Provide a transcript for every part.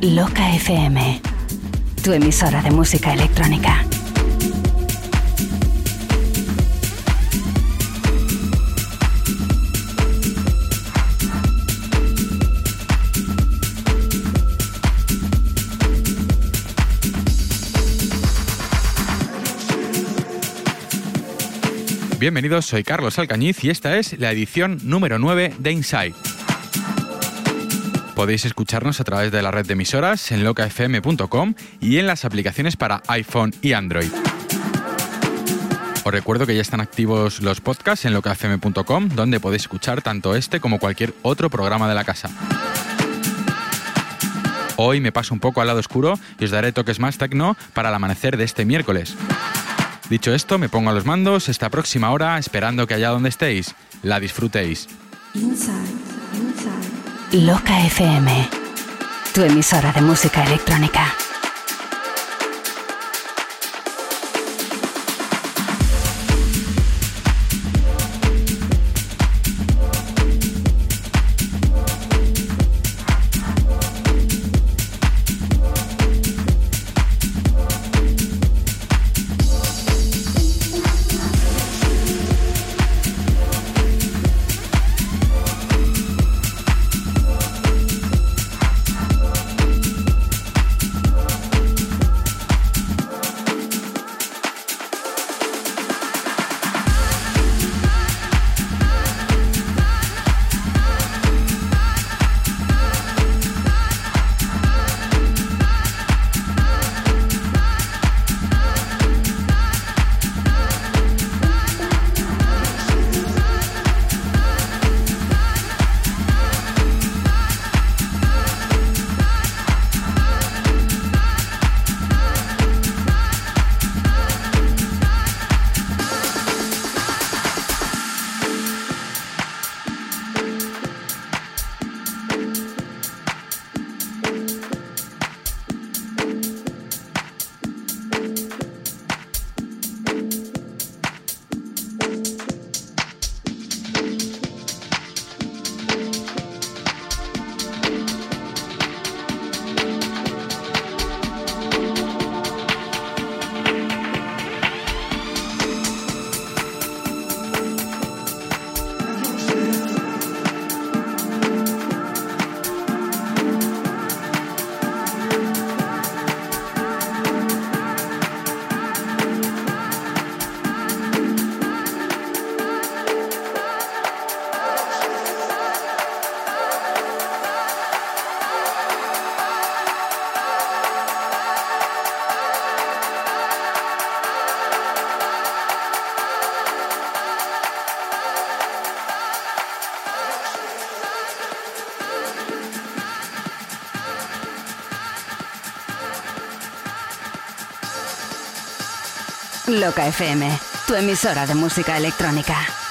Loca FM, tu emisora de música electrónica. Bienvenidos, soy Carlos Alcañiz y esta es la edición número 9 de Inside. Podéis escucharnos a través de la red de emisoras en locafm.com y en las aplicaciones para iPhone y Android. Os recuerdo que ya están activos los podcasts en locafm.com, donde podéis escuchar tanto este como cualquier otro programa de la casa. Hoy me paso un poco al lado oscuro y os daré toques más tecno para el amanecer de este miércoles. Dicho esto, me pongo a los mandos esta próxima hora esperando que allá donde estéis la disfrutéis. Loca FM, tu emisora de música electrónica. Loca FM, tu emisora de música electrónica.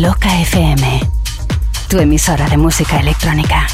Loca FM, tu emisora de música electrónica.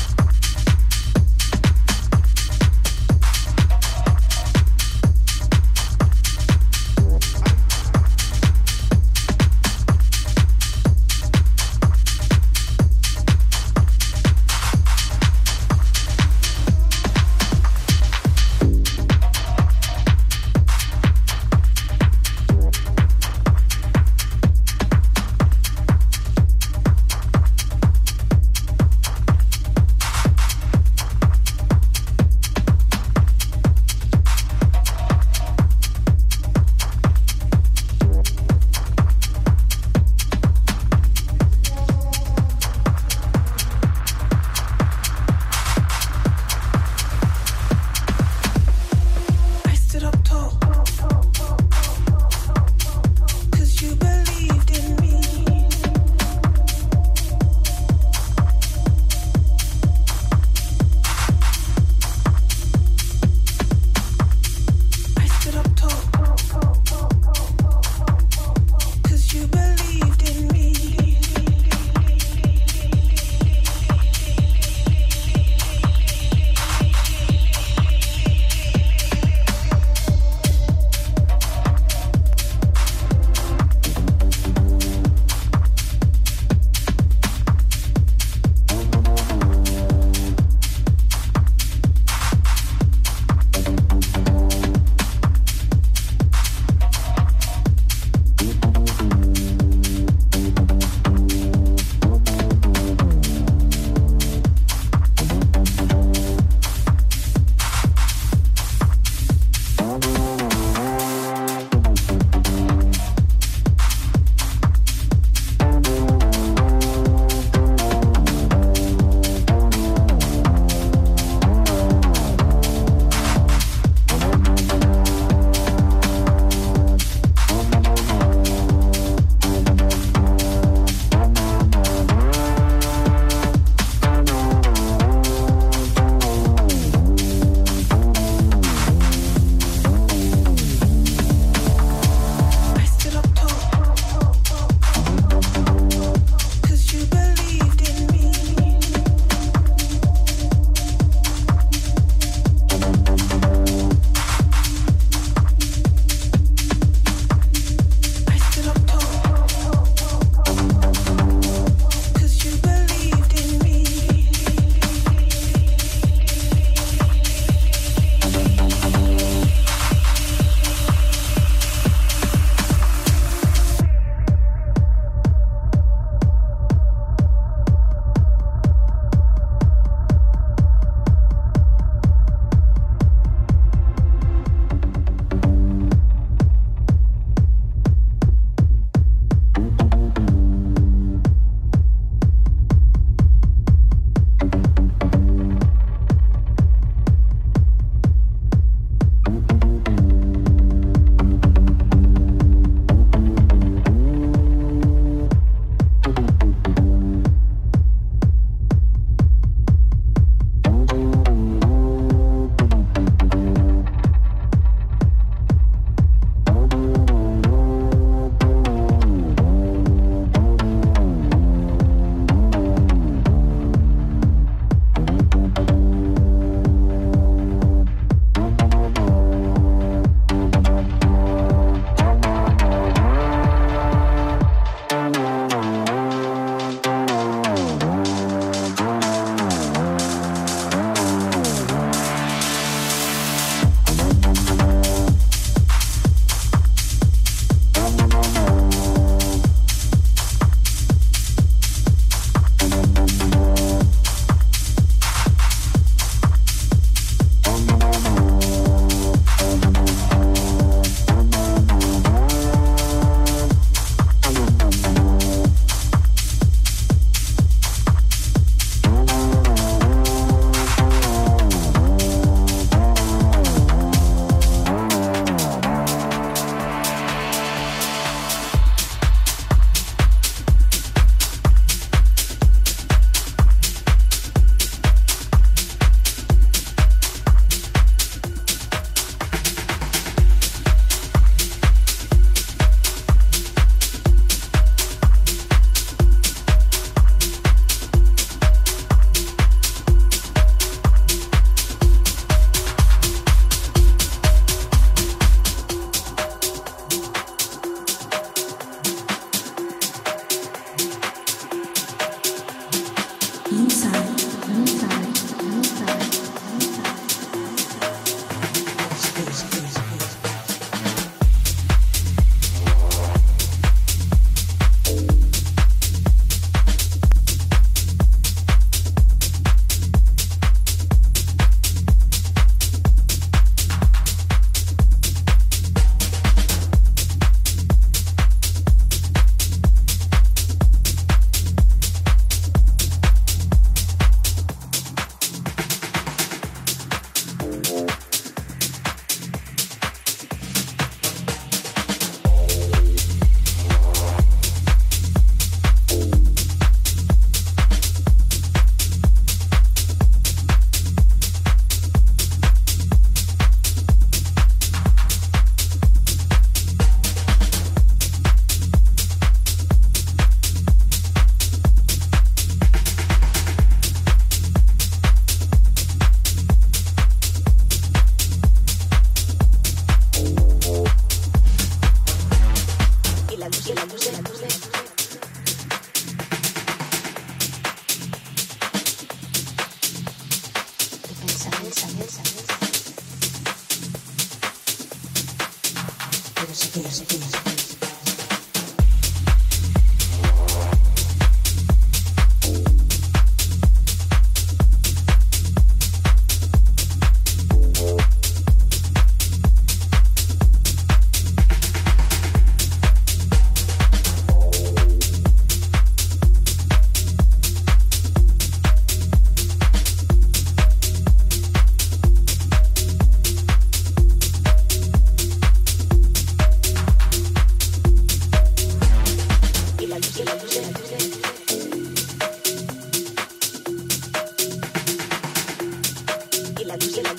Loca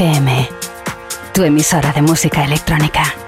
FM, tu emisora de música electrónica.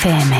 Feme.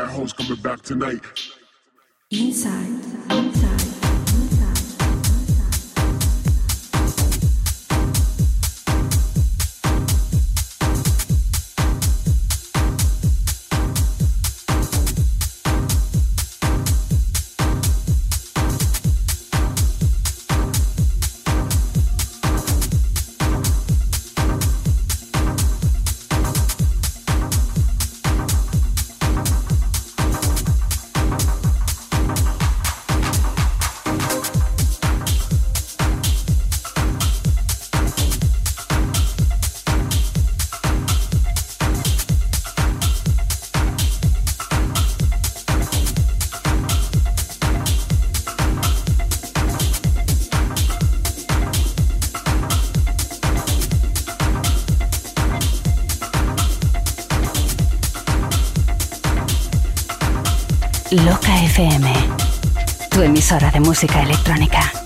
Loca FM. tonight. FM, tu emisora de música electrónica.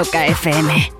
Loca FM.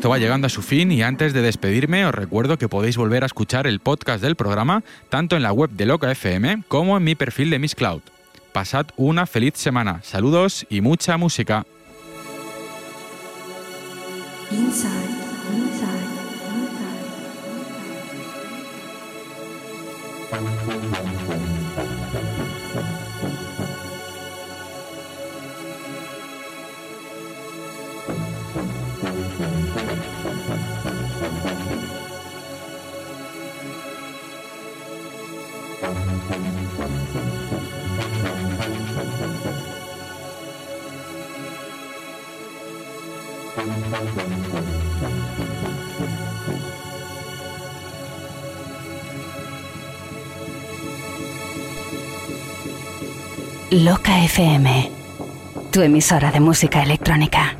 Esto va llegando a su fin y antes de despedirme os recuerdo que podéis volver a escuchar el podcast del programa tanto en la web de Loca FM como en mi perfil de Miss Cloud. Pasad una feliz semana. Saludos y mucha música. Loca FM, tu emisora de música electrónica.